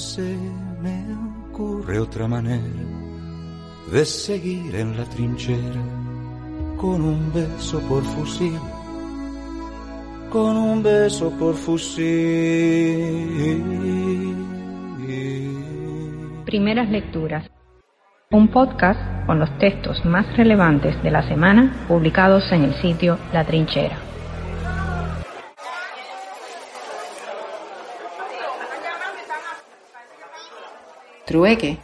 se me ocurre otra manera de seguir en la trinchera con un beso por fusil, con un beso por fusil. Primeras lecturas. Un podcast con los textos más relevantes de la semana publicados en el sitio La Trinchera. Trueque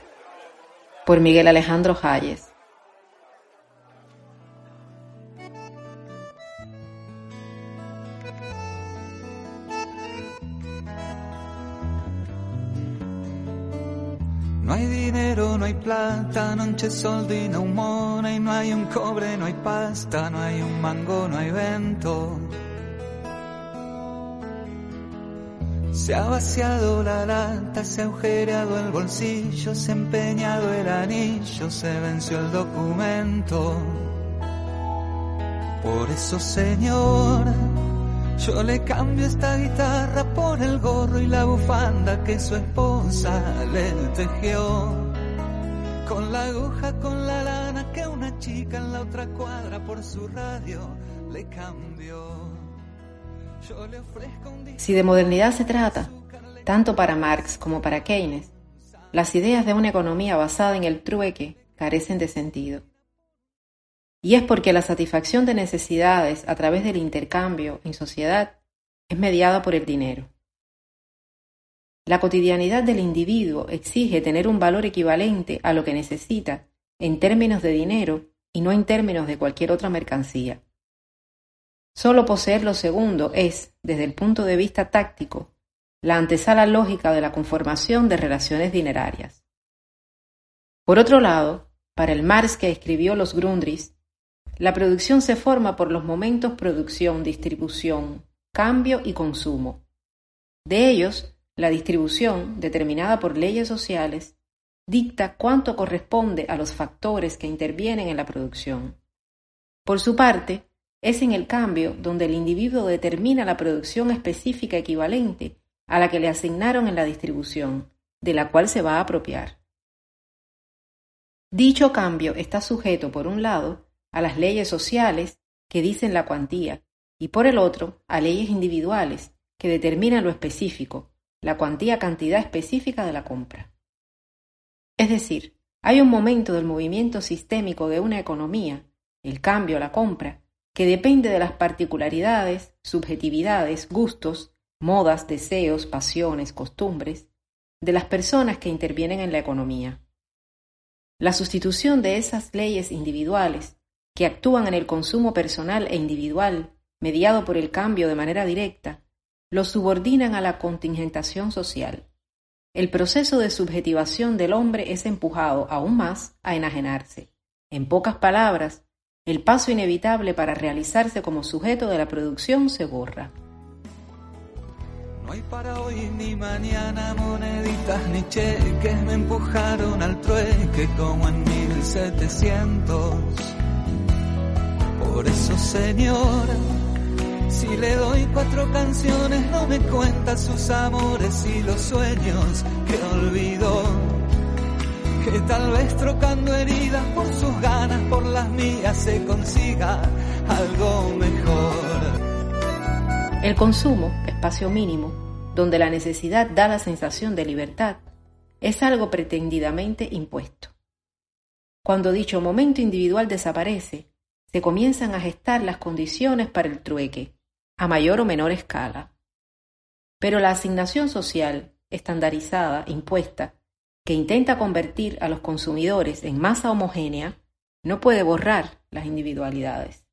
por Miguel Alejandro Hayes. No hay dinero, no hay plata, non c'è soldi, no money, no hay un cobre, no hay pasta, no hay un mango, no hay vento. Se ha vaciado la lata, se ha agujereado el bolsillo, se ha empeñado el anillo, se venció el documento. Por eso, señor, yo le cambio esta guitarra por el gorro y la bufanda que su esposa le tejió. Con la aguja, con la lana que una chica en la otra cuadra por su radio le cambió. Si de modernidad se trata, tanto para Marx como para Keynes, las ideas de una economía basada en el trueque carecen de sentido. Y es porque la satisfacción de necesidades a través del intercambio en sociedad es mediada por el dinero. La cotidianidad del individuo exige tener un valor equivalente a lo que necesita en términos de dinero y no en términos de cualquier otra mercancía. Solo poseer lo segundo es, desde el punto de vista táctico, la antesala lógica de la conformación de relaciones dinerarias. Por otro lado, para el Marx que escribió los Grundrisse, la producción se forma por los momentos producción, distribución, cambio y consumo. De ellos, la distribución, determinada por leyes sociales, dicta cuánto corresponde a los factores que intervienen en la producción. Por su parte, es en el cambio donde el individuo determina la producción específica equivalente a la que le asignaron en la distribución, de la cual se va a apropiar. Dicho cambio está sujeto, por un lado, a las leyes sociales que dicen la cuantía y por el otro a leyes individuales que determinan lo específico, la cuantía cantidad específica de la compra. Es decir, hay un momento del movimiento sistémico de una economía, el cambio, la compra, que depende de las particularidades, subjetividades, gustos, modas, deseos, pasiones, costumbres, de las personas que intervienen en la economía. La sustitución de esas leyes individuales, que actúan en el consumo personal e individual, mediado por el cambio de manera directa, los subordinan a la contingentación social. El proceso de subjetivación del hombre es empujado aún más a enajenarse. En pocas palabras, el paso inevitable para realizarse como sujeto de la producción se borra. No hay para hoy ni mañana moneditas ni cheques, me empujaron al trueque como en 1700. Por eso, señor, si le doy cuatro canciones, no me cuenta sus amores y los sueños que olvidó tal vez trocando heridas por sus ganas, por las mías, se consiga algo mejor. El consumo, espacio mínimo, donde la necesidad da la sensación de libertad, es algo pretendidamente impuesto. Cuando dicho momento individual desaparece, se comienzan a gestar las condiciones para el trueque, a mayor o menor escala. Pero la asignación social, estandarizada, impuesta, que intenta convertir a los consumidores en masa homogénea, no puede borrar las individualidades.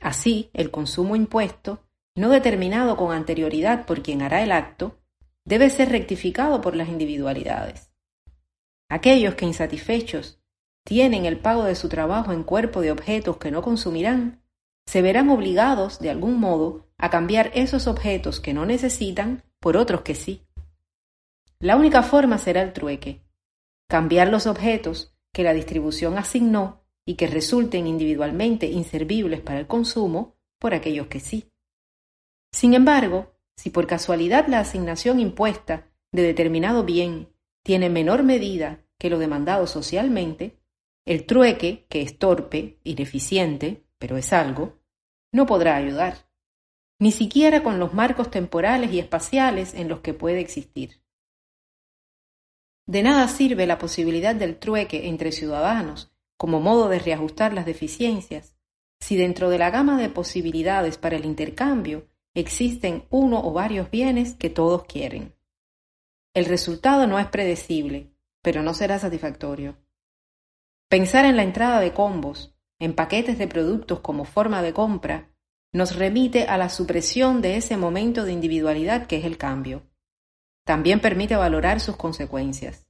Así, el consumo impuesto, no determinado con anterioridad por quien hará el acto, debe ser rectificado por las individualidades. Aquellos que insatisfechos tienen el pago de su trabajo en cuerpo de objetos que no consumirán, se verán obligados, de algún modo, a cambiar esos objetos que no necesitan por otros que sí. La única forma será el trueque, cambiar los objetos que la distribución asignó y que resulten individualmente inservibles para el consumo por aquellos que sí. Sin embargo, si por casualidad la asignación impuesta de determinado bien tiene menor medida que lo demandado socialmente, el trueque, que es torpe, ineficiente, pero es algo, no podrá ayudar, ni siquiera con los marcos temporales y espaciales en los que puede existir. De nada sirve la posibilidad del trueque entre ciudadanos como modo de reajustar las deficiencias si dentro de la gama de posibilidades para el intercambio existen uno o varios bienes que todos quieren. El resultado no es predecible, pero no será satisfactorio. Pensar en la entrada de combos, en paquetes de productos como forma de compra, nos remite a la supresión de ese momento de individualidad que es el cambio. También permite valorar sus consecuencias.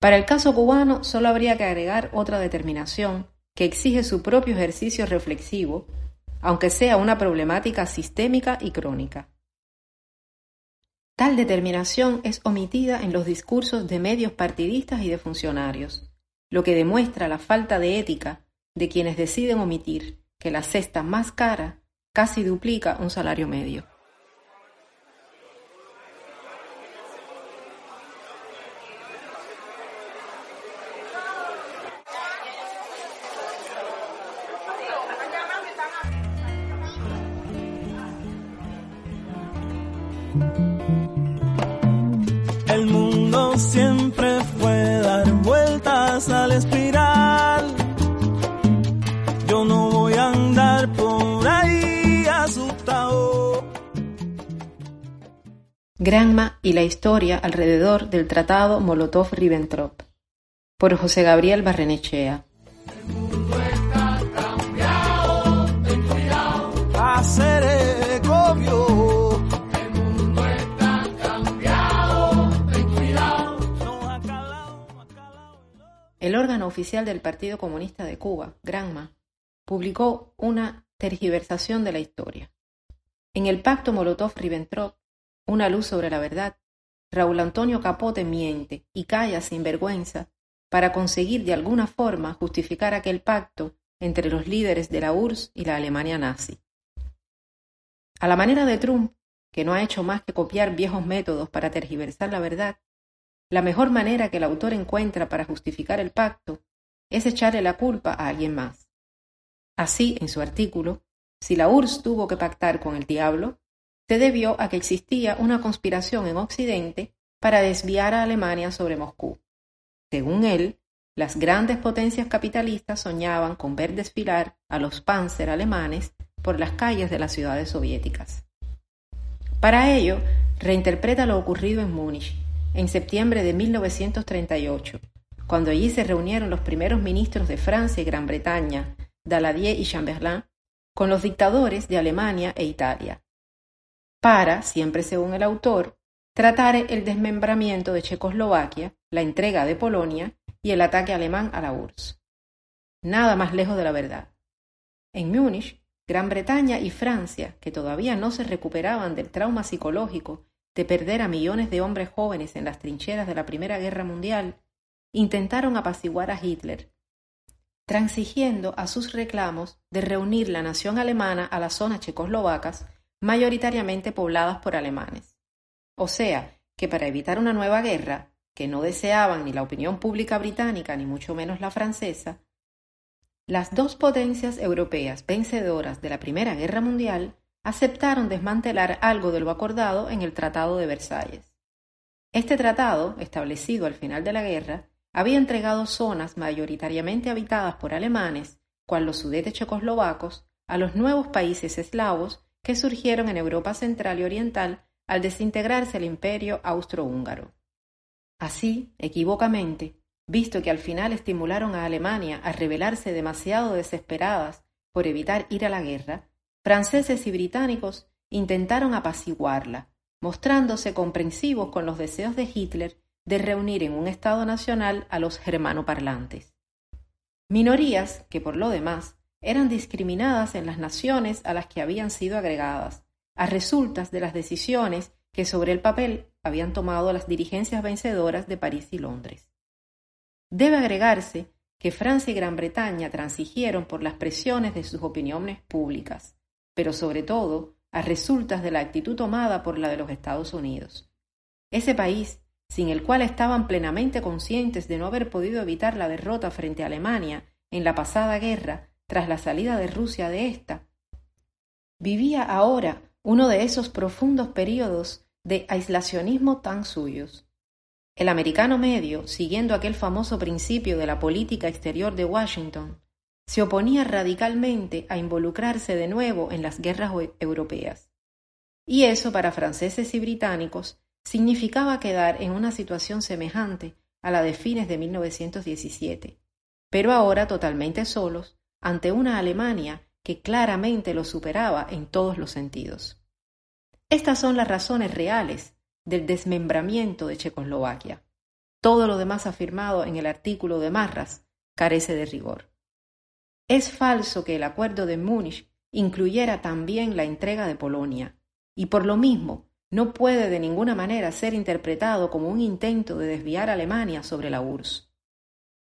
Para el caso cubano solo habría que agregar otra determinación que exige su propio ejercicio reflexivo, aunque sea una problemática sistémica y crónica. Tal determinación es omitida en los discursos de medios partidistas y de funcionarios, lo que demuestra la falta de ética de quienes deciden omitir que la cesta más cara casi duplica un salario medio. Espiral. Yo no voy a andar por ahí asustado. Granma y la historia alrededor del Tratado Molotov-Ribbentrop por José Gabriel Barrenechea. Órgano oficial del Partido Comunista de Cuba, Granma, publicó una tergiversación de la historia. En el pacto Molotov-Ribbentrop, Una luz sobre la verdad, Raúl Antonio Capote miente y calla sin vergüenza para conseguir de alguna forma justificar aquel pacto entre los líderes de la URSS y la Alemania nazi. A la manera de Trump, que no ha hecho más que copiar viejos métodos para tergiversar la verdad, la mejor manera que el autor encuentra para justificar el pacto es echarle la culpa a alguien más. Así, en su artículo, si la URSS tuvo que pactar con el diablo, se debió a que existía una conspiración en Occidente para desviar a Alemania sobre Moscú. Según él, las grandes potencias capitalistas soñaban con ver desfilar a los panzer alemanes por las calles de las ciudades soviéticas. Para ello, reinterpreta lo ocurrido en Múnich en septiembre de 1938, cuando allí se reunieron los primeros ministros de Francia y Gran Bretaña, Daladier y Chamberlain, con los dictadores de Alemania e Italia, para, siempre según el autor, tratar el desmembramiento de Checoslovaquia, la entrega de Polonia y el ataque alemán a la URSS. Nada más lejos de la verdad. En Múnich, Gran Bretaña y Francia, que todavía no se recuperaban del trauma psicológico de perder a millones de hombres jóvenes en las trincheras de la Primera Guerra Mundial, intentaron apaciguar a Hitler, transigiendo a sus reclamos de reunir la nación alemana a las zonas checoslovacas mayoritariamente pobladas por alemanes. O sea, que para evitar una nueva guerra, que no deseaban ni la opinión pública británica ni mucho menos la francesa, las dos potencias europeas vencedoras de la Primera Guerra Mundial aceptaron desmantelar algo de lo acordado en el Tratado de Versalles. Este tratado, establecido al final de la guerra, había entregado zonas mayoritariamente habitadas por alemanes, cual los sudetes checoslovacos, a los nuevos países eslavos que surgieron en Europa central y oriental al desintegrarse el imperio austrohúngaro. Así, equivocamente, visto que al final estimularon a Alemania a rebelarse demasiado desesperadas por evitar ir a la guerra, franceses y británicos intentaron apaciguarla, mostrándose comprensivos con los deseos de Hitler de reunir en un Estado nacional a los germanoparlantes. Minorías que, por lo demás, eran discriminadas en las naciones a las que habían sido agregadas, a resultas de las decisiones que sobre el papel habían tomado las dirigencias vencedoras de París y Londres. Debe agregarse que Francia y Gran Bretaña transigieron por las presiones de sus opiniones públicas, pero sobre todo a resultas de la actitud tomada por la de los Estados Unidos. ese país, sin el cual estaban plenamente conscientes de no haber podido evitar la derrota frente a Alemania en la pasada guerra tras la salida de Rusia de ésta, vivía ahora uno de esos profundos períodos de aislacionismo tan suyos. El americano medio, siguiendo aquel famoso principio de la política exterior de Washington, se oponía radicalmente a involucrarse de nuevo en las guerras europeas. Y eso para franceses y británicos significaba quedar en una situación semejante a la de fines de 1917, pero ahora totalmente solos ante una Alemania que claramente lo superaba en todos los sentidos. Estas son las razones reales del desmembramiento de Checoslovaquia. Todo lo demás afirmado en el artículo de Marras carece de rigor. Es falso que el acuerdo de Múnich incluyera también la entrega de Polonia, y por lo mismo no puede de ninguna manera ser interpretado como un intento de desviar a Alemania sobre la URSS.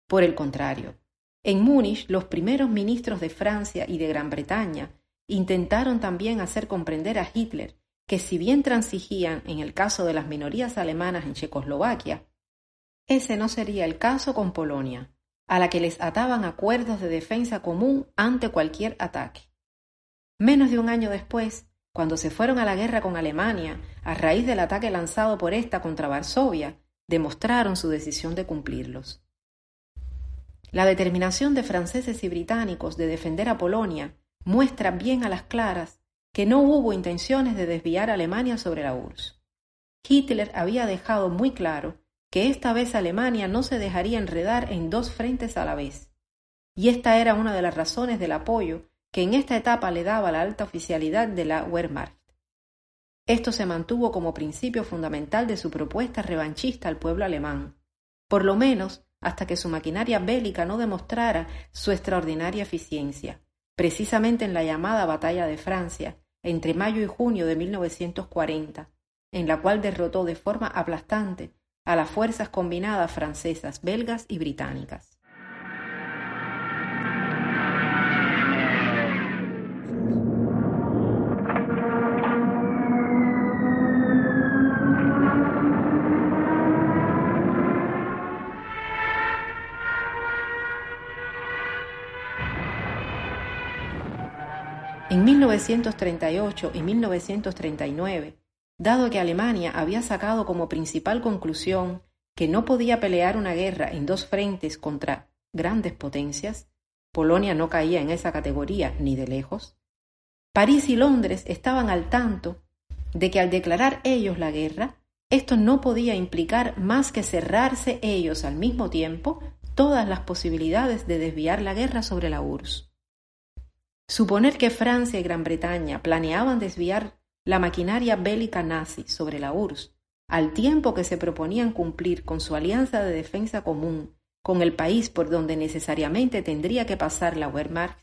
Por el contrario, en Múnich los primeros ministros de Francia y de Gran Bretaña intentaron también hacer comprender a Hitler que si bien transigían en el caso de las minorías alemanas en Checoslovaquia, ese no sería el caso con Polonia, a la que les ataban acuerdos de defensa común ante cualquier ataque. Menos de un año después, cuando se fueron a la guerra con Alemania a raíz del ataque lanzado por esta contra Varsovia, demostraron su decisión de cumplirlos. La determinación de franceses y británicos de defender a Polonia muestra bien a las claras que no hubo intenciones de desviar a Alemania sobre la URSS. Hitler había dejado muy claro que esta vez Alemania no se dejaría enredar en dos frentes a la vez, y esta era una de las razones del apoyo que en esta etapa le daba la alta oficialidad de la Wehrmacht. Esto se mantuvo como principio fundamental de su propuesta revanchista al pueblo alemán, por lo menos hasta que su maquinaria bélica no demostrara su extraordinaria eficiencia precisamente en la llamada Batalla de Francia, entre mayo y junio de 1940, en la cual derrotó de forma aplastante a las fuerzas combinadas francesas, belgas y británicas. En 1938 y 1939, dado que Alemania había sacado como principal conclusión que no podía pelear una guerra en dos frentes contra grandes potencias, Polonia no caía en esa categoría ni de lejos, París y Londres estaban al tanto de que al declarar ellos la guerra, esto no podía implicar más que cerrarse ellos al mismo tiempo todas las posibilidades de desviar la guerra sobre la URSS. Suponer que Francia y Gran Bretaña planeaban desviar la maquinaria bélica nazi sobre la URSS, al tiempo que se proponían cumplir con su alianza de defensa común con el país por donde necesariamente tendría que pasar la Wehrmacht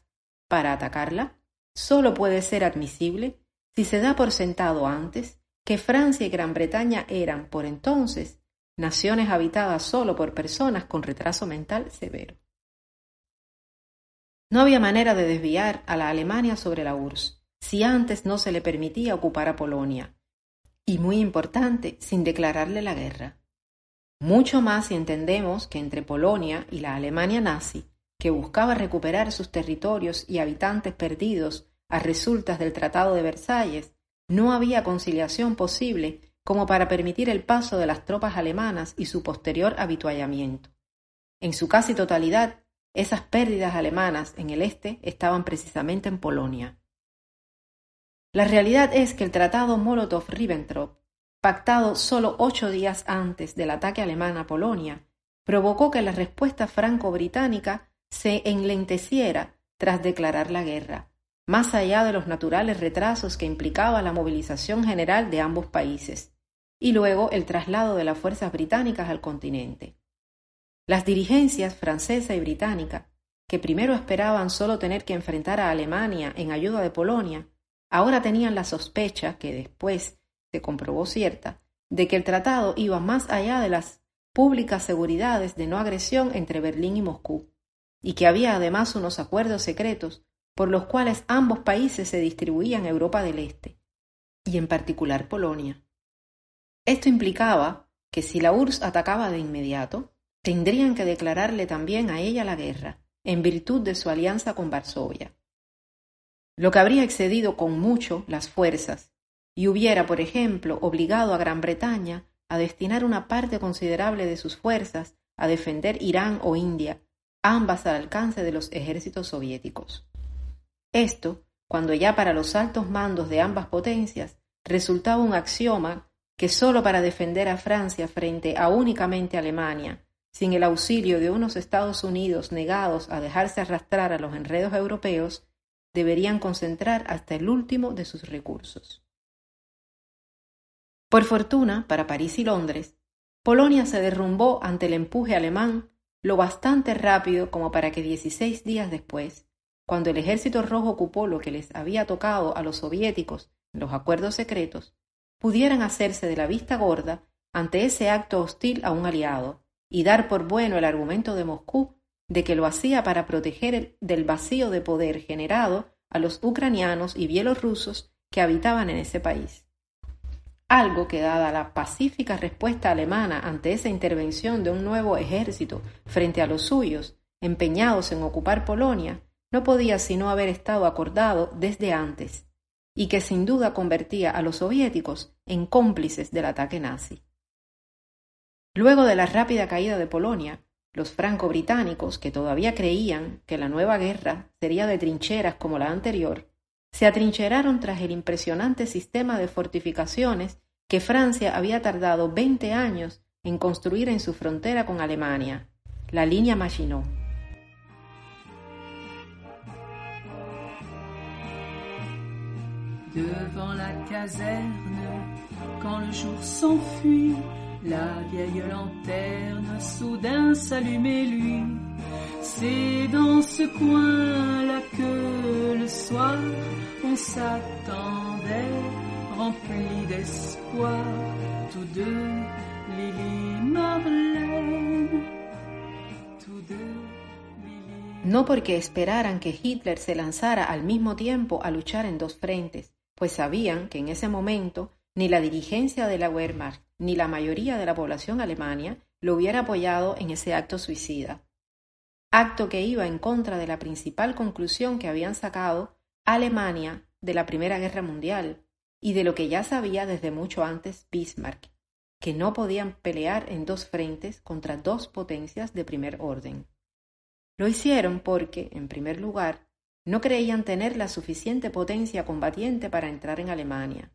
para atacarla, solo puede ser admisible si se da por sentado antes que Francia y Gran Bretaña eran, por entonces, naciones habitadas solo por personas con retraso mental severo. No había manera de desviar a la Alemania sobre la URSS, si antes no se le permitía ocupar a Polonia, y muy importante, sin declararle la guerra. Mucho más si entendemos que entre Polonia y la Alemania nazi, que buscaba recuperar sus territorios y habitantes perdidos a resultas del Tratado de Versalles, no había conciliación posible como para permitir el paso de las tropas alemanas y su posterior habituallamiento. En su casi totalidad esas pérdidas alemanas en el este estaban precisamente en Polonia. La realidad es que el Tratado Molotov-Ribbentrop, pactado solo ocho días antes del ataque alemán a Polonia, provocó que la respuesta franco-británica se enlenteciera tras declarar la guerra, más allá de los naturales retrasos que implicaba la movilización general de ambos países, y luego el traslado de las fuerzas británicas al continente. Las dirigencias francesa y británica, que primero esperaban solo tener que enfrentar a Alemania en ayuda de Polonia, ahora tenían la sospecha, que después se comprobó cierta, de que el tratado iba más allá de las públicas seguridades de no agresión entre Berlín y Moscú, y que había además unos acuerdos secretos por los cuales ambos países se distribuían Europa del Este, y en particular Polonia. Esto implicaba que si la URSS atacaba de inmediato, tendrían que declararle también a ella la guerra, en virtud de su alianza con Varsovia. Lo que habría excedido con mucho las fuerzas y hubiera, por ejemplo, obligado a Gran Bretaña a destinar una parte considerable de sus fuerzas a defender Irán o India, ambas al alcance de los ejércitos soviéticos. Esto, cuando ya para los altos mandos de ambas potencias resultaba un axioma que sólo para defender a Francia frente a únicamente Alemania, sin el auxilio de unos Estados Unidos negados a dejarse arrastrar a los enredos europeos, deberían concentrar hasta el último de sus recursos. Por fortuna, para París y Londres, Polonia se derrumbó ante el empuje alemán lo bastante rápido como para que dieciséis días después, cuando el ejército rojo ocupó lo que les había tocado a los soviéticos en los acuerdos secretos, pudieran hacerse de la vista gorda ante ese acto hostil a un aliado y dar por bueno el argumento de Moscú de que lo hacía para proteger del vacío de poder generado a los ucranianos y bielorrusos que habitaban en ese país algo que dada la pacífica respuesta alemana ante esa intervención de un nuevo ejército frente a los suyos, empeñados en ocupar Polonia, no podía sino haber estado acordado desde antes, y que sin duda convertía a los soviéticos en cómplices del ataque nazi. Luego de la rápida caída de Polonia, los franco-británicos, que todavía creían que la nueva guerra sería de trincheras como la anterior, se atrincheraron tras el impresionante sistema de fortificaciones que Francia había tardado veinte años en construir en su frontera con Alemania, la línea Maginot. La vieille lanterne soudain s'allumait lui. C'est dans ce coin-là que le soir on s'attendait, rempli d'espoir, tous deux, Lily Marlène, tous deux. No porque esperaran que Hitler se lanzara al mismo tiempo a luchar en dos frentes, pues sabían que en ese momento ni la dirigencia de la Wehrmacht ni la mayoría de la población alemania lo hubiera apoyado en ese acto suicida acto que iba en contra de la principal conclusión que habían sacado Alemania de la Primera Guerra Mundial y de lo que ya sabía desde mucho antes Bismarck, que no podían pelear en dos frentes contra dos potencias de primer orden. Lo hicieron porque, en primer lugar, no creían tener la suficiente potencia combatiente para entrar en Alemania.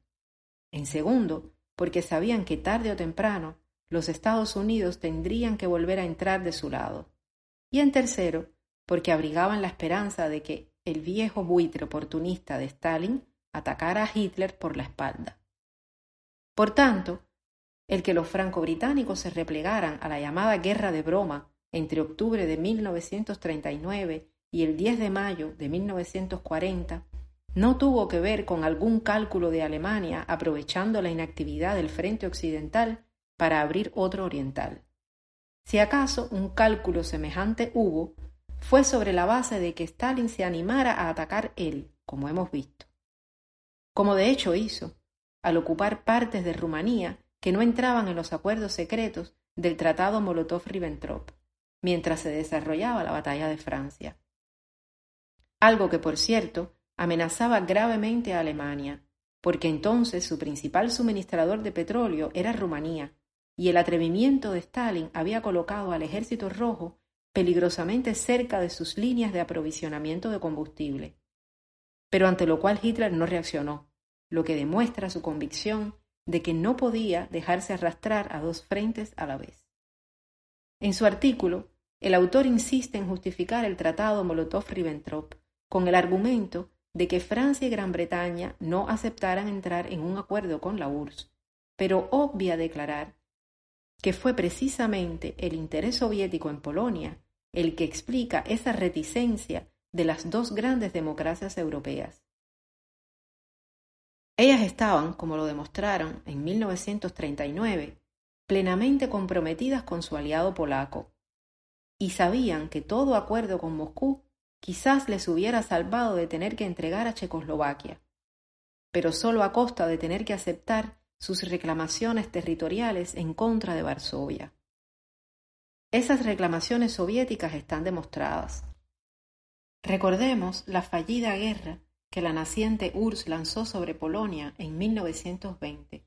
En segundo, porque sabían que tarde o temprano los Estados Unidos tendrían que volver a entrar de su lado y en tercero, porque abrigaban la esperanza de que el viejo buitre oportunista de Stalin atacara a Hitler por la espalda. Por tanto, el que los franco-británicos se replegaran a la llamada guerra de broma entre octubre de 1939 y el 10 de mayo de 1940 no tuvo que ver con algún cálculo de Alemania aprovechando la inactividad del frente occidental para abrir otro oriental. Si acaso un cálculo semejante hubo, fue sobre la base de que Stalin se animara a atacar él, como hemos visto. Como de hecho hizo, al ocupar partes de Rumanía que no entraban en los acuerdos secretos del Tratado Molotov-Ribbentrop, mientras se desarrollaba la batalla de Francia. Algo que, por cierto, amenazaba gravemente a Alemania, porque entonces su principal suministrador de petróleo era Rumanía, y el atrevimiento de Stalin había colocado al ejército rojo peligrosamente cerca de sus líneas de aprovisionamiento de combustible. Pero ante lo cual Hitler no reaccionó, lo que demuestra su convicción de que no podía dejarse arrastrar a dos frentes a la vez. En su artículo, el autor insiste en justificar el tratado Molotov-Ribbentrop con el argumento de que Francia y Gran Bretaña no aceptaran entrar en un acuerdo con la URSS, pero obvia declarar que fue precisamente el interés soviético en Polonia el que explica esa reticencia de las dos grandes democracias europeas. Ellas estaban, como lo demostraron en 1939, plenamente comprometidas con su aliado polaco, y sabían que todo acuerdo con Moscú quizás les hubiera salvado de tener que entregar a Checoslovaquia, pero solo a costa de tener que aceptar sus reclamaciones territoriales en contra de Varsovia. Esas reclamaciones soviéticas están demostradas. Recordemos la fallida guerra que la naciente URSS lanzó sobre Polonia en 1920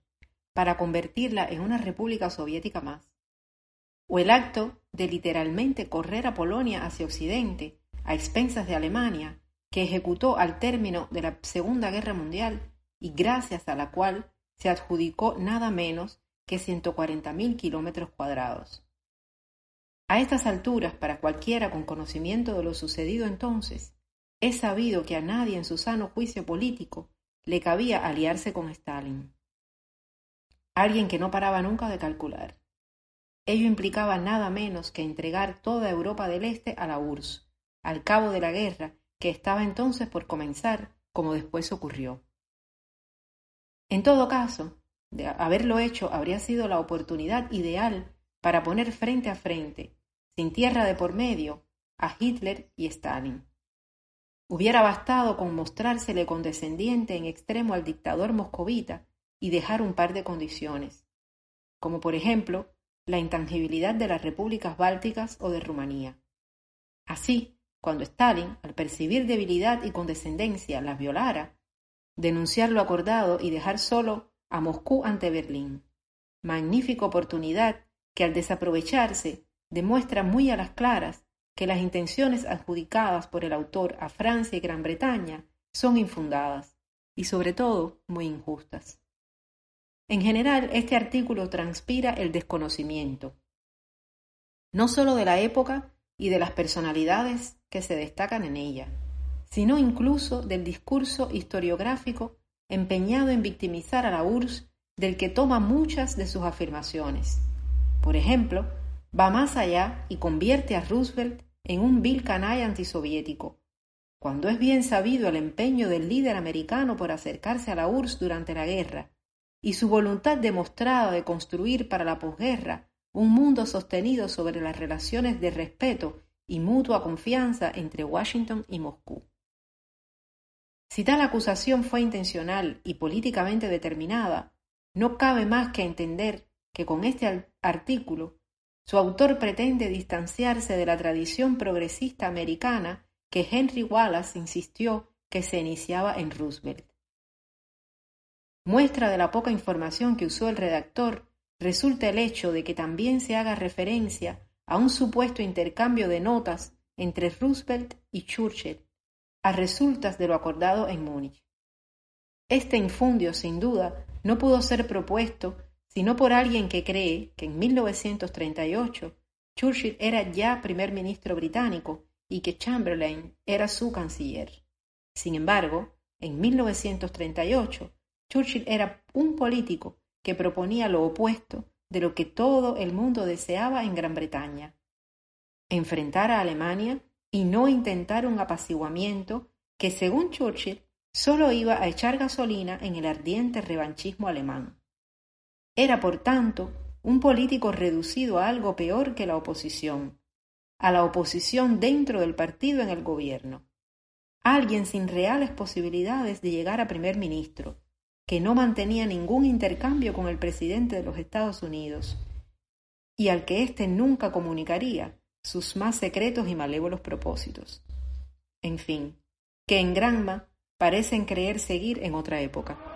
para convertirla en una república soviética más, o el acto de literalmente correr a Polonia hacia Occidente a expensas de Alemania, que ejecutó al término de la Segunda Guerra Mundial y gracias a la cual se adjudicó nada menos que 140.000 kilómetros cuadrados. A estas alturas, para cualquiera con conocimiento de lo sucedido entonces, es sabido que a nadie en su sano juicio político le cabía aliarse con Stalin. Alguien que no paraba nunca de calcular. Ello implicaba nada menos que entregar toda Europa del Este a la URSS, al cabo de la guerra que estaba entonces por comenzar, como después ocurrió. En todo caso, haberlo hecho habría sido la oportunidad ideal para poner frente a frente, sin tierra de por medio, a Hitler y Stalin. Hubiera bastado con mostrársele condescendiente en extremo al dictador moscovita y dejar un par de condiciones, como por ejemplo la intangibilidad de las repúblicas bálticas o de Rumanía. Así, cuando Stalin, al percibir debilidad y condescendencia, las violara, denunciar lo acordado y dejar solo a Moscú ante Berlín. Magnífica oportunidad que al desaprovecharse demuestra muy a las claras que las intenciones adjudicadas por el autor a Francia y Gran Bretaña son infundadas y sobre todo muy injustas. En general, este artículo transpira el desconocimiento, no sólo de la época y de las personalidades se destacan en ella, sino incluso del discurso historiográfico empeñado en victimizar a la URSS del que toma muchas de sus afirmaciones, por ejemplo, va más allá y convierte a Roosevelt en un vil canalla antisoviético, cuando es bien sabido el empeño del líder americano por acercarse a la URSS durante la guerra y su voluntad demostrada de construir para la posguerra un mundo sostenido sobre las relaciones de respeto y mutua confianza entre Washington y Moscú. Si tal acusación fue intencional y políticamente determinada, no cabe más que entender que con este artículo su autor pretende distanciarse de la tradición progresista americana que Henry Wallace insistió que se iniciaba en Roosevelt. Muestra de la poca información que usó el redactor resulta el hecho de que también se haga referencia a un supuesto intercambio de notas entre Roosevelt y Churchill a resultas de lo acordado en Múnich. Este infundio, sin duda, no pudo ser propuesto sino por alguien que cree que en 1938 Churchill era ya primer ministro británico y que Chamberlain era su canciller. Sin embargo, en 1938, Churchill era un político que proponía lo opuesto de lo que todo el mundo deseaba en Gran Bretaña. Enfrentar a Alemania y no intentar un apaciguamiento que, según Churchill, solo iba a echar gasolina en el ardiente revanchismo alemán. Era, por tanto, un político reducido a algo peor que la oposición, a la oposición dentro del partido en el gobierno, alguien sin reales posibilidades de llegar a primer ministro, que no mantenía ningún intercambio con el presidente de los Estados Unidos, y al que éste nunca comunicaría sus más secretos y malévolos propósitos. En fin, que en Granma parecen creer seguir en otra época.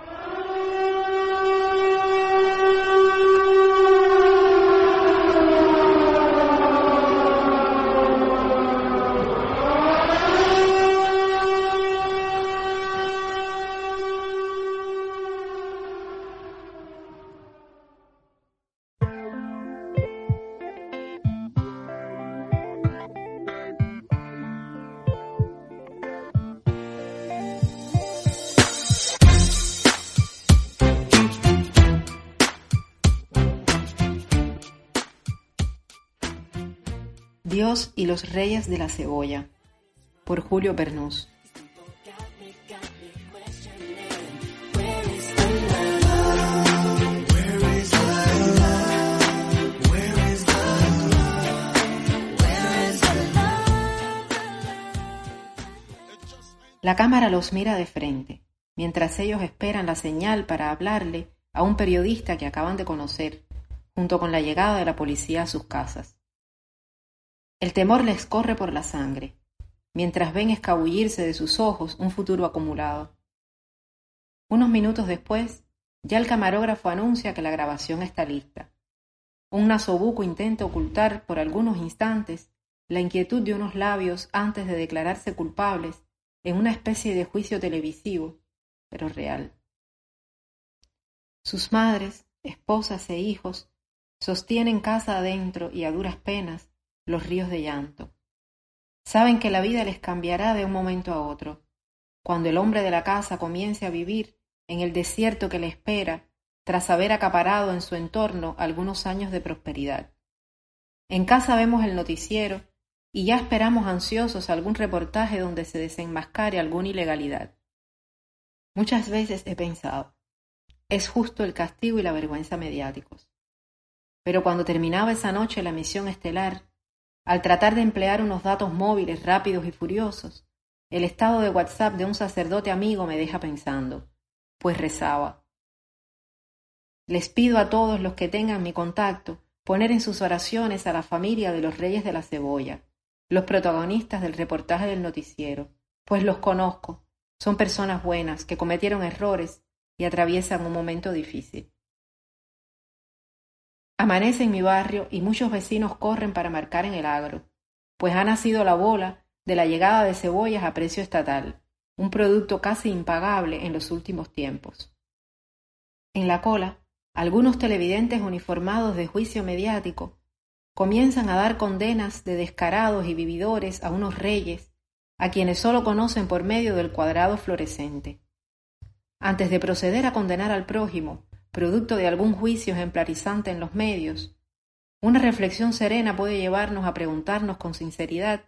Y los Reyes de la Cebolla, por Julio Pernús. La cámara los mira de frente, mientras ellos esperan la señal para hablarle a un periodista que acaban de conocer, junto con la llegada de la policía a sus casas. El temor les corre por la sangre, mientras ven escabullirse de sus ojos un futuro acumulado. Unos minutos después, ya el camarógrafo anuncia que la grabación está lista. Un nasobuco intenta ocultar por algunos instantes la inquietud de unos labios antes de declararse culpables en una especie de juicio televisivo, pero real. Sus madres, esposas e hijos sostienen casa adentro y a duras penas los ríos de llanto. Saben que la vida les cambiará de un momento a otro, cuando el hombre de la casa comience a vivir en el desierto que le espera tras haber acaparado en su entorno algunos años de prosperidad. En casa vemos el noticiero y ya esperamos ansiosos algún reportaje donde se desenmascare alguna ilegalidad. Muchas veces he pensado, es justo el castigo y la vergüenza mediáticos. Pero cuando terminaba esa noche la misión estelar, al tratar de emplear unos datos móviles rápidos y furiosos, el estado de WhatsApp de un sacerdote amigo me deja pensando, pues rezaba. Les pido a todos los que tengan mi contacto poner en sus oraciones a la familia de los reyes de la cebolla, los protagonistas del reportaje del noticiero, pues los conozco, son personas buenas que cometieron errores y atraviesan un momento difícil. Amanece en mi barrio y muchos vecinos corren para marcar en el agro, pues ha nacido la bola de la llegada de cebollas a precio estatal, un producto casi impagable en los últimos tiempos. En la cola, algunos televidentes uniformados de juicio mediático comienzan a dar condenas de descarados y vividores a unos reyes a quienes sólo conocen por medio del cuadrado fluorescente. Antes de proceder a condenar al prójimo, producto de algún juicio ejemplarizante en los medios, una reflexión serena puede llevarnos a preguntarnos con sinceridad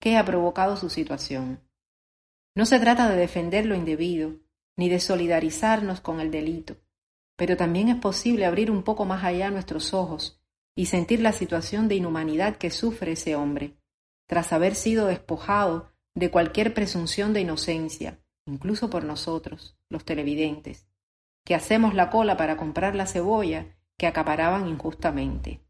qué ha provocado su situación. No se trata de defender lo indebido, ni de solidarizarnos con el delito, pero también es posible abrir un poco más allá nuestros ojos y sentir la situación de inhumanidad que sufre ese hombre, tras haber sido despojado de cualquier presunción de inocencia, incluso por nosotros, los televidentes, que hacemos la cola para comprar la cebolla que acaparaban injustamente.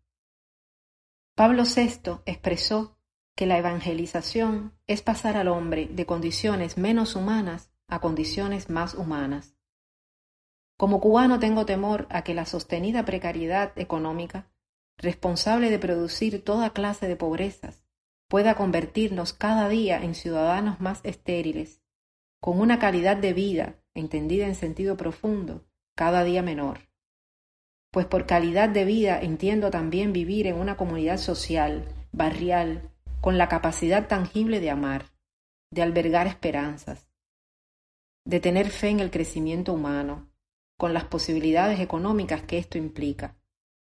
Pablo VI expresó que la evangelización es pasar al hombre de condiciones menos humanas a condiciones más humanas. Como cubano tengo temor a que la sostenida precariedad económica, responsable de producir toda clase de pobrezas, pueda convertirnos cada día en ciudadanos más estériles, con una calidad de vida, entendida en sentido profundo, cada día menor. Pues por calidad de vida entiendo también vivir en una comunidad social, barrial, con la capacidad tangible de amar, de albergar esperanzas, de tener fe en el crecimiento humano, con las posibilidades económicas que esto implica,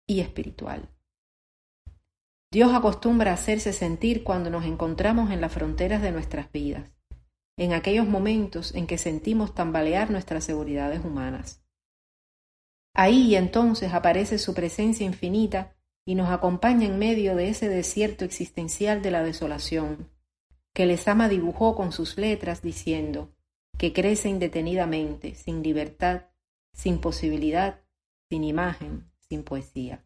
y espiritual. Dios acostumbra a hacerse sentir cuando nos encontramos en las fronteras de nuestras vidas, en aquellos momentos en que sentimos tambalear nuestras seguridades humanas. Ahí entonces aparece su presencia infinita y nos acompaña en medio de ese desierto existencial de la desolación, que Lesama dibujó con sus letras diciendo que crece indetenidamente, sin libertad, sin posibilidad, sin imagen, sin poesía.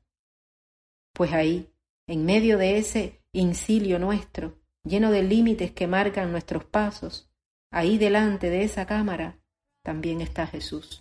Pues ahí, en medio de ese incilio nuestro, lleno de límites que marcan nuestros pasos, ahí delante de esa cámara, también está Jesús.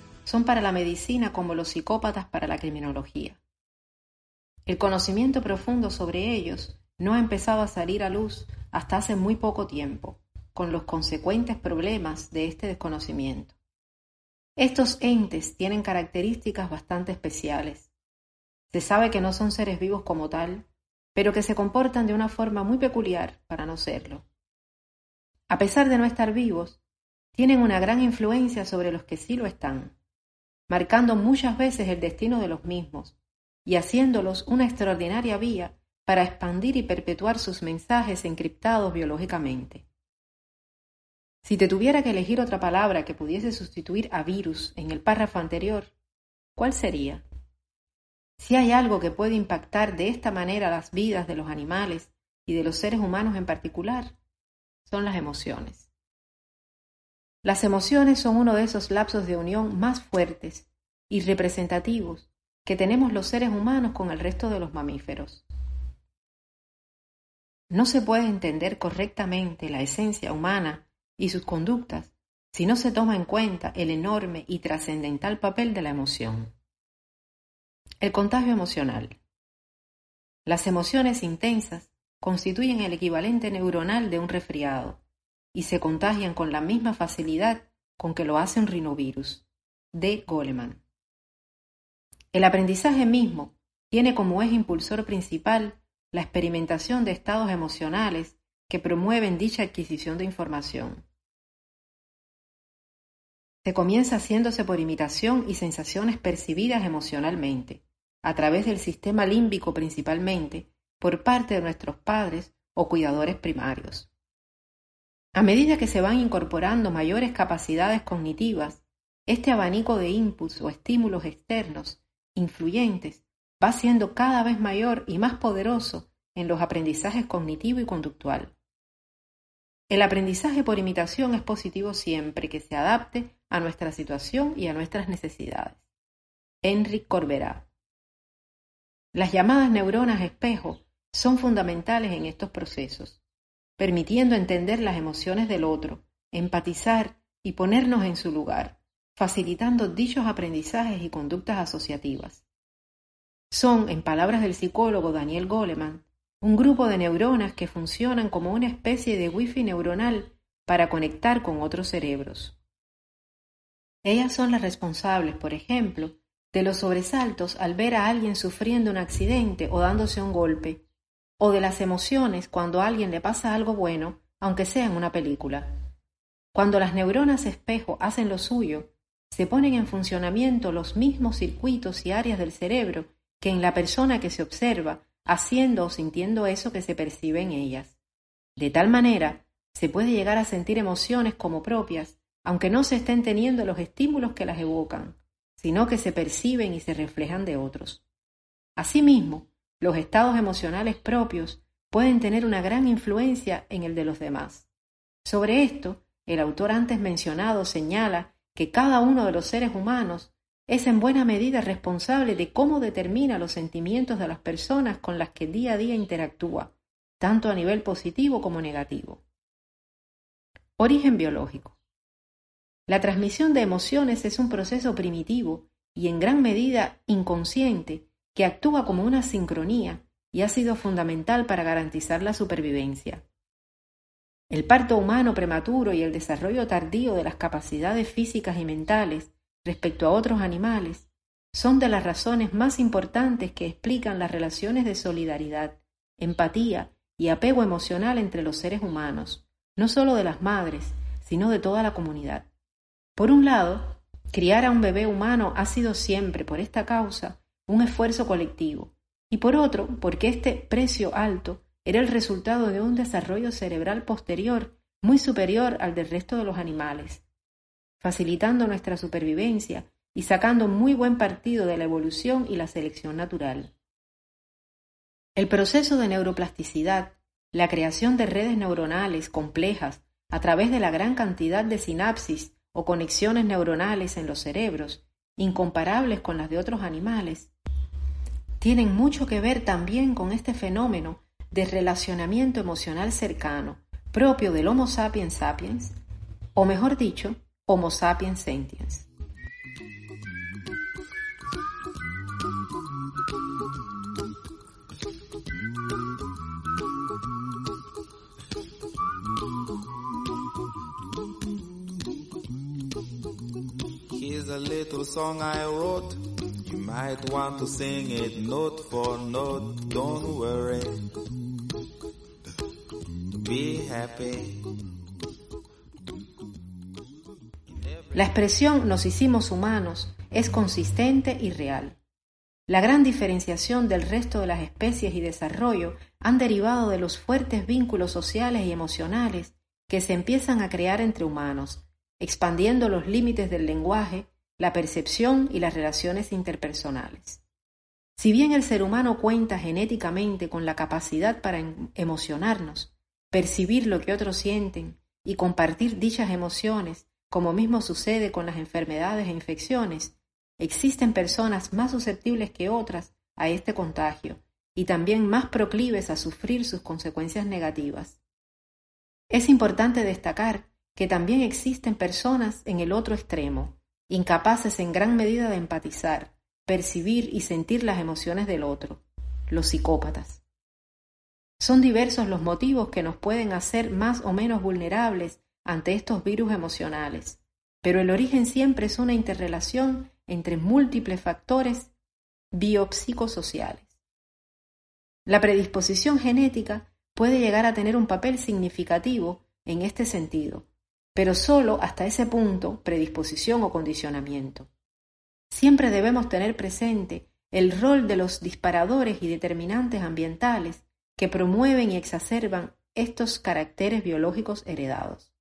son para la medicina como los psicópatas para la criminología. El conocimiento profundo sobre ellos no ha empezado a salir a luz hasta hace muy poco tiempo, con los consecuentes problemas de este desconocimiento. Estos entes tienen características bastante especiales. Se sabe que no son seres vivos como tal, pero que se comportan de una forma muy peculiar para no serlo. A pesar de no estar vivos, tienen una gran influencia sobre los que sí lo están, marcando muchas veces el destino de los mismos y haciéndolos una extraordinaria vía para expandir y perpetuar sus mensajes encriptados biológicamente. Si te tuviera que elegir otra palabra que pudiese sustituir a virus en el párrafo anterior, ¿cuál sería? Si hay algo que puede impactar de esta manera las vidas de los animales y de los seres humanos en particular, son las emociones. Las emociones son uno de esos lapsos de unión más fuertes y representativos que tenemos los seres humanos con el resto de los mamíferos. No se puede entender correctamente la esencia humana y sus conductas si no se toma en cuenta el enorme y trascendental papel de la emoción. El contagio emocional. Las emociones intensas constituyen el equivalente neuronal de un resfriado y se contagian con la misma facilidad con que lo hace un rinovirus. De Goleman. El aprendizaje mismo tiene como eje impulsor principal la experimentación de estados emocionales que promueven dicha adquisición de información. Se comienza haciéndose por imitación y sensaciones percibidas emocionalmente, a través del sistema límbico principalmente, por parte de nuestros padres o cuidadores primarios. A medida que se van incorporando mayores capacidades cognitivas, este abanico de inputs o estímulos externos, influyentes, va siendo cada vez mayor y más poderoso en los aprendizajes cognitivo y conductual. El aprendizaje por imitación es positivo siempre que se adapte a nuestra situación y a nuestras necesidades. Henry Corberá. Las llamadas neuronas espejo son fundamentales en estos procesos permitiendo entender las emociones del otro, empatizar y ponernos en su lugar, facilitando dichos aprendizajes y conductas asociativas. Son, en palabras del psicólogo Daniel Goleman, un grupo de neuronas que funcionan como una especie de wifi neuronal para conectar con otros cerebros. Ellas son las responsables, por ejemplo, de los sobresaltos al ver a alguien sufriendo un accidente o dándose un golpe, o de las emociones cuando a alguien le pasa algo bueno, aunque sea en una película. Cuando las neuronas espejo hacen lo suyo, se ponen en funcionamiento los mismos circuitos y áreas del cerebro que en la persona que se observa, haciendo o sintiendo eso que se percibe en ellas. De tal manera, se puede llegar a sentir emociones como propias, aunque no se estén teniendo los estímulos que las evocan, sino que se perciben y se reflejan de otros. Asimismo, los estados emocionales propios pueden tener una gran influencia en el de los demás. Sobre esto, el autor antes mencionado señala que cada uno de los seres humanos es en buena medida responsable de cómo determina los sentimientos de las personas con las que día a día interactúa, tanto a nivel positivo como negativo. Origen biológico. La transmisión de emociones es un proceso primitivo y en gran medida inconsciente actúa como una sincronía y ha sido fundamental para garantizar la supervivencia. El parto humano prematuro y el desarrollo tardío de las capacidades físicas y mentales respecto a otros animales son de las razones más importantes que explican las relaciones de solidaridad, empatía y apego emocional entre los seres humanos, no solo de las madres, sino de toda la comunidad. Por un lado, criar a un bebé humano ha sido siempre, por esta causa, un esfuerzo colectivo, y por otro, porque este precio alto era el resultado de un desarrollo cerebral posterior muy superior al del resto de los animales, facilitando nuestra supervivencia y sacando muy buen partido de la evolución y la selección natural. El proceso de neuroplasticidad, la creación de redes neuronales complejas a través de la gran cantidad de sinapsis o conexiones neuronales en los cerebros, incomparables con las de otros animales, tienen mucho que ver también con este fenómeno de relacionamiento emocional cercano, propio del Homo sapiens sapiens, o mejor dicho, Homo sapiens sentiens. La expresión nos hicimos humanos es consistente y real. La gran diferenciación del resto de las especies y desarrollo han derivado de los fuertes vínculos sociales y emocionales que se empiezan a crear entre humanos, expandiendo los límites del lenguaje, la percepción y las relaciones interpersonales. Si bien el ser humano cuenta genéticamente con la capacidad para em-, emocionarnos, percibir lo que otros sienten y compartir dichas emociones, como mismo sucede con las enfermedades e infecciones, existen personas más susceptibles que otras a este contagio y también más proclives a sufrir sus consecuencias negativas. Es importante destacar que también existen personas en el otro extremo, incapaces en gran medida de empatizar, percibir y sentir las emociones del otro, los psicópatas. Son diversos los motivos que nos pueden hacer más o menos vulnerables ante estos virus emocionales, pero el origen siempre es una interrelación entre múltiples factores biopsicosociales. La predisposición genética puede llegar a tener un papel significativo en este sentido, pero solo hasta ese punto, predisposición o condicionamiento. Siempre debemos tener presente el rol de los disparadores y determinantes ambientales que promueven y exacerban estos caracteres biológicos heredados.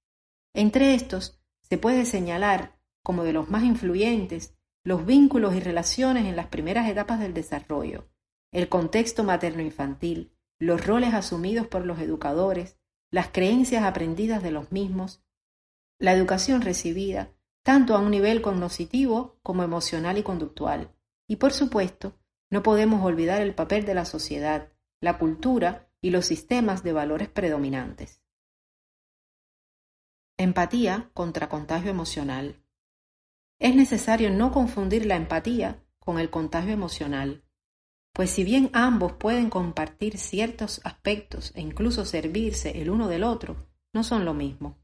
Entre estos se puede señalar como de los más influyentes los vínculos y relaciones en las primeras etapas del desarrollo, el contexto materno-infantil, los roles asumidos por los educadores, las creencias aprendidas de los mismos, la educación recibida, tanto a un nivel cognoscitivo como emocional y conductual. Y por supuesto, no podemos olvidar el papel de la sociedad, la cultura y los sistemas de valores predominantes. Empatía contra contagio emocional. Es necesario no confundir la empatía con el contagio emocional, pues si bien ambos pueden compartir ciertos aspectos e incluso servirse el uno del otro, no son lo mismo.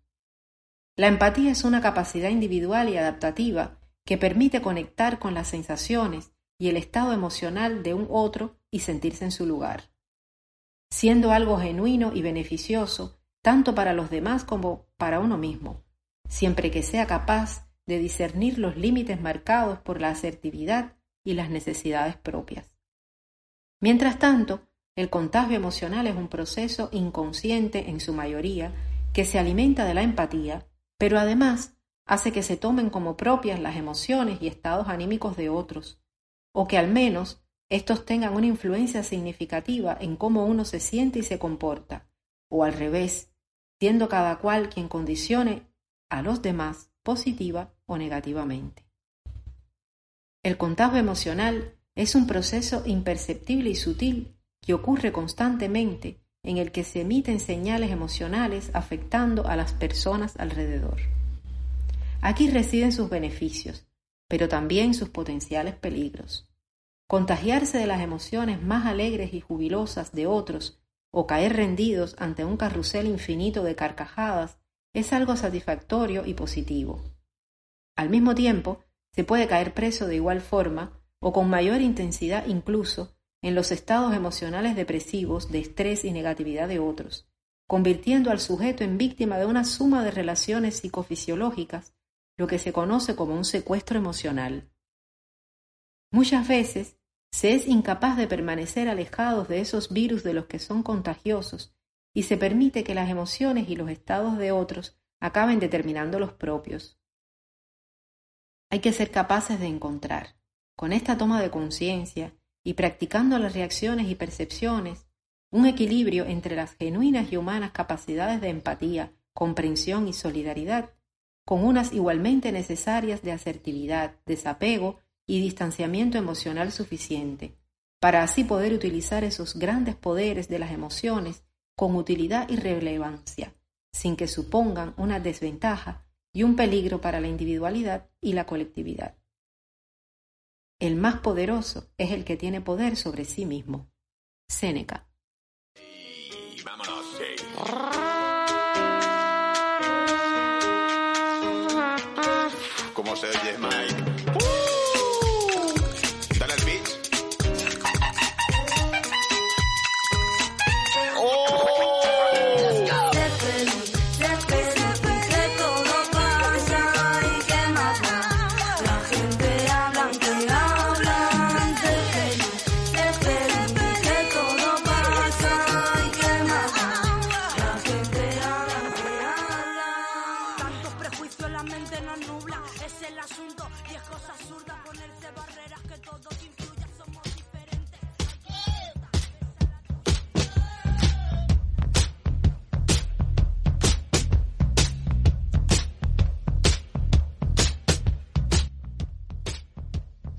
La empatía es una capacidad individual y adaptativa que permite conectar con las sensaciones y el estado emocional de un otro y sentirse en su lugar, siendo algo genuino y beneficioso tanto para los demás como para uno mismo, siempre que sea capaz de discernir los límites marcados por la asertividad y las necesidades propias. Mientras tanto, el contagio emocional es un proceso inconsciente en su mayoría que se alimenta de la empatía, pero además hace que se tomen como propias las emociones y estados anímicos de otros, o que al menos estos tengan una influencia significativa en cómo uno se siente y se comporta, o al revés, siendo cada cual quien condicione a los demás positiva o negativamente. El contagio emocional es un proceso imperceptible y sutil que ocurre constantemente en el que se emiten señales emocionales afectando a las personas alrededor. Aquí residen sus beneficios, pero también sus potenciales peligros. Contagiarse de las emociones más alegres y jubilosas de otros o caer rendidos ante un carrusel infinito de carcajadas es algo satisfactorio y positivo. Al mismo tiempo, se puede caer preso de igual forma o con mayor intensidad incluso en los estados emocionales depresivos de estrés y negatividad de otros, convirtiendo al sujeto en víctima de una suma de relaciones psicofisiológicas, lo que se conoce como un secuestro emocional. Muchas veces se es incapaz de permanecer alejados de esos virus de los que son contagiosos y se permite que las emociones y los estados de otros acaben determinando los propios. Hay que ser capaces de encontrar, con esta toma de conciencia y practicando las reacciones y percepciones, un equilibrio entre las genuinas y humanas capacidades de empatía comprensión y solidaridad, con unas igualmente necesarias de asertividad, desapego y distanciamiento emocional suficiente, para así poder utilizar esos grandes poderes de las emociones con utilidad y relevancia, sin que supongan una desventaja y un peligro para la individualidad y la colectividad. El más poderoso es el que tiene poder sobre sí mismo. Séneca.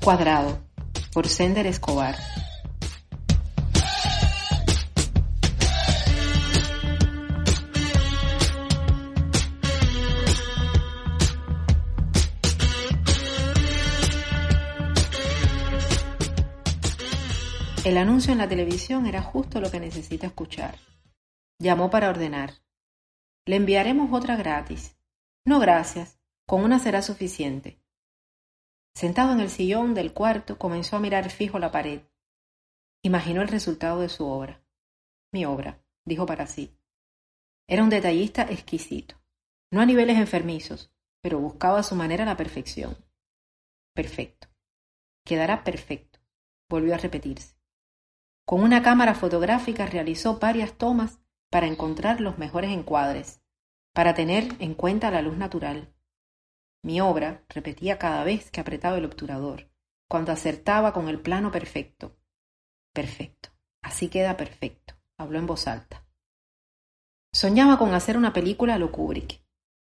Cuadrado, por Sender Escobar. El anuncio en la televisión era justo lo que necesita escuchar. Llamó para ordenar. Le enviaremos otra gratis. No gracias, con una será suficiente. Sentado en el sillón del cuarto, comenzó a mirar fijo la pared. Imaginó el resultado de su obra. Mi obra, dijo para sí. Era un detallista exquisito, no a niveles enfermizos, pero buscaba a su manera la perfección. Perfecto. Quedará perfecto, volvió a repetirse. Con una cámara fotográfica realizó varias tomas para encontrar los mejores encuadres, para tener en cuenta la luz natural. Mi obra, repetía cada vez que apretaba el obturador, cuando acertaba con el plano perfecto. Perfecto. Así queda perfecto, habló en voz alta. Soñaba con hacer una película a lo Kubrick,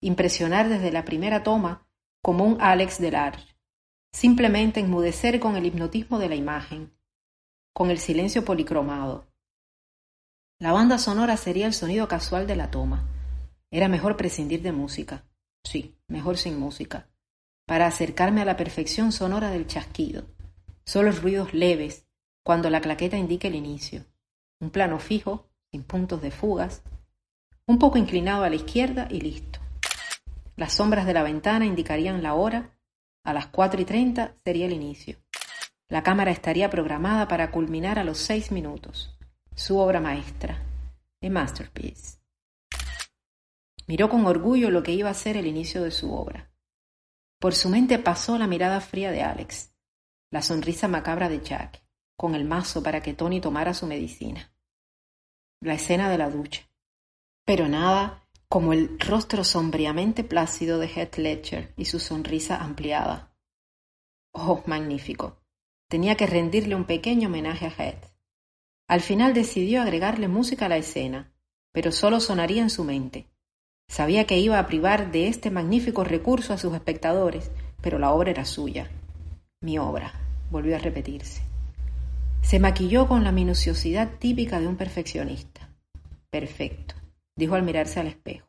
impresionar desde la primera toma como un Alex Delarge, simplemente enmudecer con el hipnotismo de la imagen, con el silencio policromado. La banda sonora sería el sonido casual de la toma. Era mejor prescindir de música. Sí, mejor sin música. Para acercarme a la perfección sonora del chasquido. Solo ruidos leves cuando la claqueta indique el inicio. Un plano fijo, sin puntos de fugas. Un poco inclinado a la izquierda y listo. Las sombras de la ventana indicarían la hora. A las cuatro y treinta sería el inicio. La cámara estaría programada para culminar a los seis minutos. Su obra maestra. A masterpiece. Miró con orgullo lo que iba a ser el inicio de su obra. Por su mente pasó la mirada fría de Alex, la sonrisa macabra de Jack, con el mazo para que Tony tomara su medicina. La escena de la ducha. Pero nada como el rostro sombríamente plácido de Heath Ledger y su sonrisa ampliada. Oh, magnífico. Tenía que rendirle un pequeño homenaje a Heath. Al final decidió agregarle música a la escena, pero solo sonaría en su mente. Sabía que iba a privar de este magnífico recurso a sus espectadores, pero la obra era suya. Mi obra, volvió a repetirse. Se maquilló con la minuciosidad típica de un perfeccionista. Perfecto, dijo al mirarse al espejo.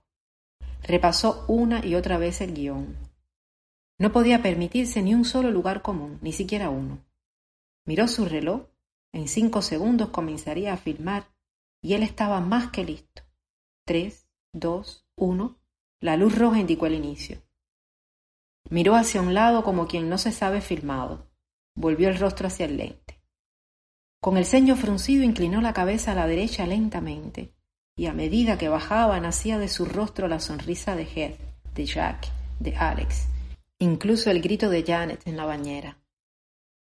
Repasó una y otra vez el guion. No podía permitirse ni un solo lugar común, ni siquiera uno. Miró su reloj. En cinco segundos comenzaría a filmar y él estaba más que listo. Tres, dos, uno. La luz roja indicó el inicio. Miró hacia un lado como quien no se sabe filmado. Volvió el rostro hacia el lente. Con el ceño fruncido inclinó la cabeza a la derecha lentamente, y a medida que bajaba nacía de su rostro la sonrisa de Heath, de Jack, de Alex, incluso el grito de Janet en la bañera.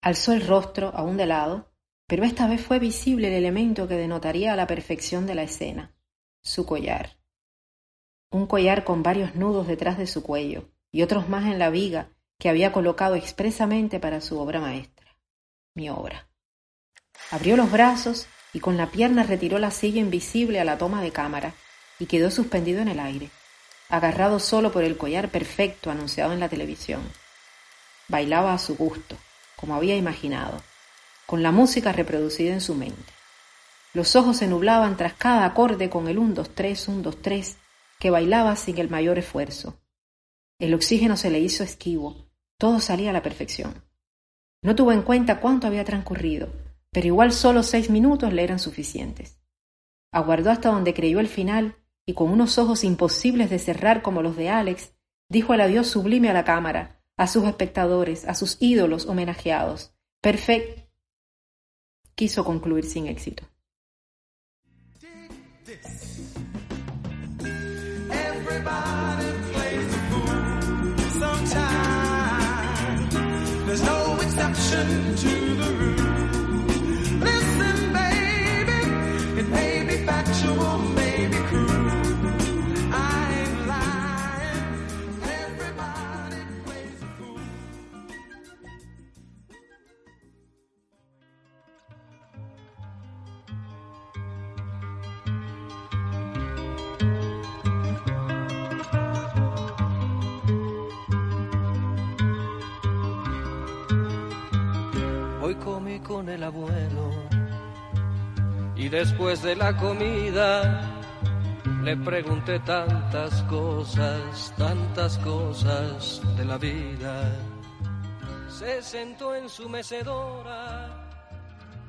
Alzó el rostro, aún de lado, pero esta vez fue visible el elemento que denotaría la perfección de la escena, su collar. Un collar con varios nudos detrás de su cuello y otros más en la viga que había colocado expresamente para su obra maestra, mi obra. Abrió los brazos y con la pierna retiró la silla invisible a la toma de cámara y quedó suspendido en el aire. agarrado solo por el collar perfecto anunciado en la televisión. Bailaba a su gusto, como había imaginado, con la música reproducida en su mente. Los ojos se nublaban tras cada acorde con el un, dos, tres, un, dos, tres, que bailaba sin el mayor esfuerzo. El oxígeno se le hizo esquivo, todo salía a la perfección. No tuvo en cuenta cuánto había transcurrido, pero igual solo seis minutos le eran suficientes. Aguardó hasta donde creyó el final y con unos ojos imposibles de cerrar como los de Alex, dijo el adiós sublime a la cámara, a sus espectadores, a sus ídolos homenajeados. Perfecto. Quiso concluir sin éxito. ocean con el abuelo. Y después de la comida le pregunté tantas cosas, tantas cosas de la vida. Se sentó en su mecedora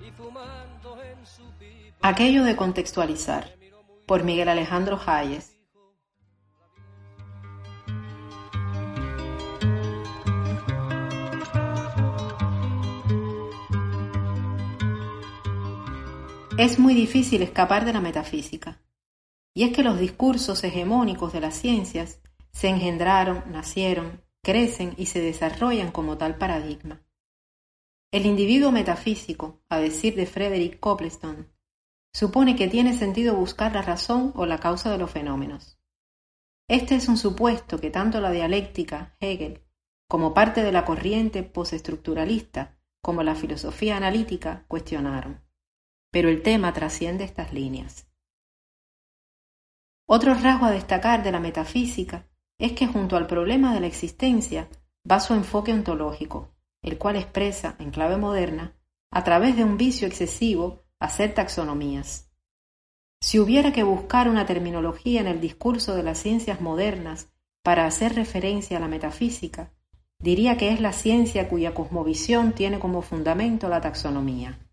y fumando en su pipa. Aquello de contextualizar, por Miguel Alejandro Hayes. Es muy difícil escapar de la metafísica. Y es que los discursos hegemónicos de las ciencias se engendraron, nacieron, crecen y se desarrollan como tal paradigma. El individuo metafísico, a decir de Frederick Copleston, supone que tiene sentido buscar la razón o la causa de los fenómenos. Este es un supuesto que tanto la dialéctica, Hegel, como parte de la corriente postestructuralista, como la filosofía analítica, cuestionaron pero el tema trasciende estas líneas. Otro rasgo a destacar de la metafísica es que junto al problema de la existencia va su enfoque ontológico, el cual expresa, en clave moderna, a través de un vicio excesivo, hacer taxonomías. Si hubiera que buscar una terminología en el discurso de las ciencias modernas para hacer referencia a la metafísica, diría que es la ciencia cuya cosmovisión tiene como fundamento la taxonomía.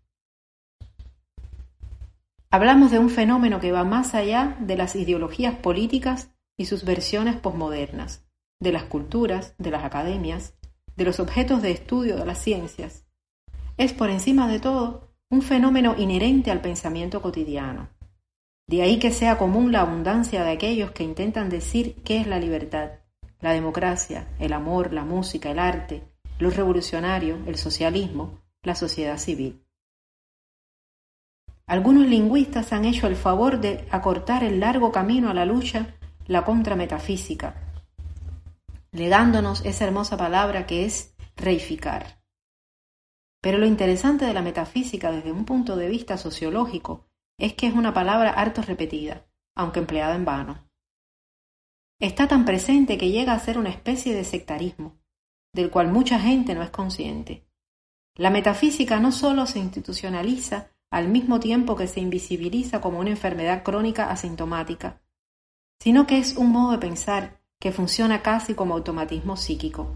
Hablamos de un fenómeno que va más allá de las ideologías políticas y sus versiones posmodernas, de las culturas, de las academias, de los objetos de estudio de las ciencias. Es por encima de todo un fenómeno inherente al pensamiento cotidiano. De ahí que sea común la abundancia de aquellos que intentan decir qué es la libertad, la democracia, el amor, la música, el arte, lo revolucionario, el socialismo, la sociedad civil. Algunos lingüistas han hecho el favor de acortar el largo camino a la lucha, la contrametafísica, legándonos esa hermosa palabra que es reificar. Pero lo interesante de la metafísica desde un punto de vista sociológico es que es una palabra harto repetida, aunque empleada en vano. Está tan presente que llega a ser una especie de sectarismo, del cual mucha gente no es consciente. La metafísica no solo se institucionaliza al mismo tiempo que se invisibiliza como una enfermedad crónica asintomática, sino que es un modo de pensar que funciona casi como automatismo psíquico.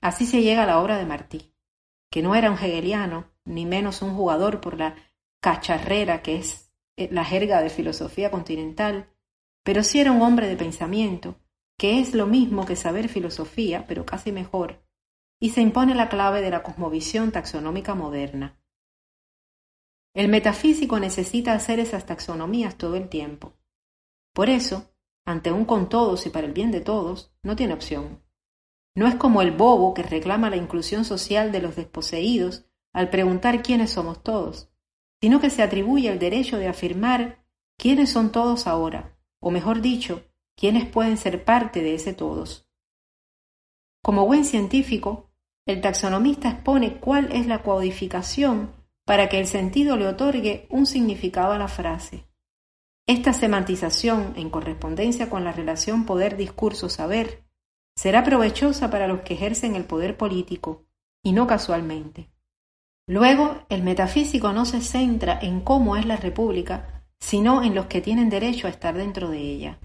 Así se llega a la obra de Martí, que no era un hegeliano, ni menos un jugador por la cacharrera que es eh, la jerga de filosofía continental, pero sí era un hombre de pensamiento, que es lo mismo que saber filosofía, pero casi mejor, y se impone la clave de la cosmovisión taxonómica moderna. El metafísico necesita hacer esas taxonomías todo el tiempo. Por eso, ante un con todos y para el bien de todos, no tiene opción. No es como el bobo que reclama la inclusión social de los desposeídos al preguntar quiénes somos todos, sino que se atribuye el derecho de afirmar quiénes son todos ahora, o mejor dicho, quiénes pueden ser parte de ese todos. Como buen científico, el taxonomista expone cuál es la codificación para que el sentido le otorgue un significado a la frase. Esta semantización, en correspondencia con la relación poder-discurso-saber, será provechosa para los que ejercen el poder político, y no casualmente. Luego, el metafísico no se centra en cómo es la República, sino en los que tienen derecho a estar dentro de ella.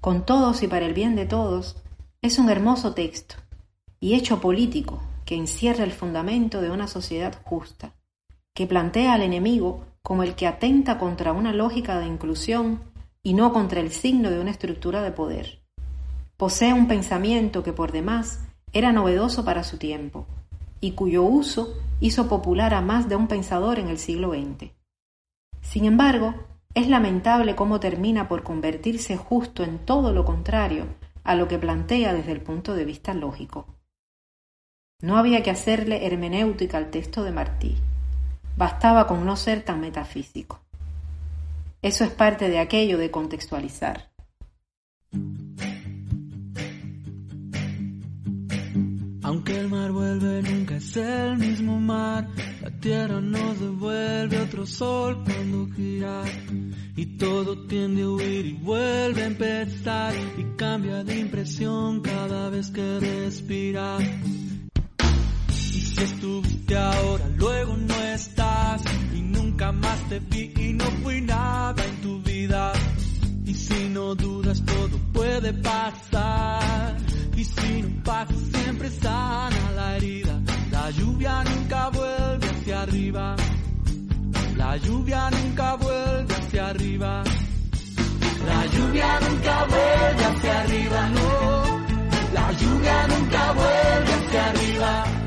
Con todos y para el bien de todos, es un hermoso texto y hecho político que encierra el fundamento de una sociedad justa, que plantea al enemigo como el que atenta contra una lógica de inclusión y no contra el signo de una estructura de poder. Posee un pensamiento que por demás era novedoso para su tiempo y cuyo uso hizo popular a más de un pensador en el siglo XX. Sin embargo, es lamentable cómo termina por convertirse justo en todo lo contrario a lo que plantea desde el punto de vista lógico. No había que hacerle hermenéutica al texto de Martí. Bastaba con no ser tan metafísico. Eso es parte de aquello de contextualizar. Aunque el mar vuelve, nunca es el mismo mar. La tierra nos devuelve otro sol cuando gira. Y todo tiende a huir y vuelve a empezar. Y cambia de impresión cada vez que respira. Y si estuviste ahora, luego no estás. Nunca más te vi y no fui nada en tu vida. Y si no dudas, todo puede pasar. Y si no pasa, siempre sana la herida. La lluvia nunca vuelve hacia arriba. La lluvia nunca vuelve hacia arriba. La lluvia nunca vuelve hacia arriba, no. La lluvia nunca vuelve hacia arriba.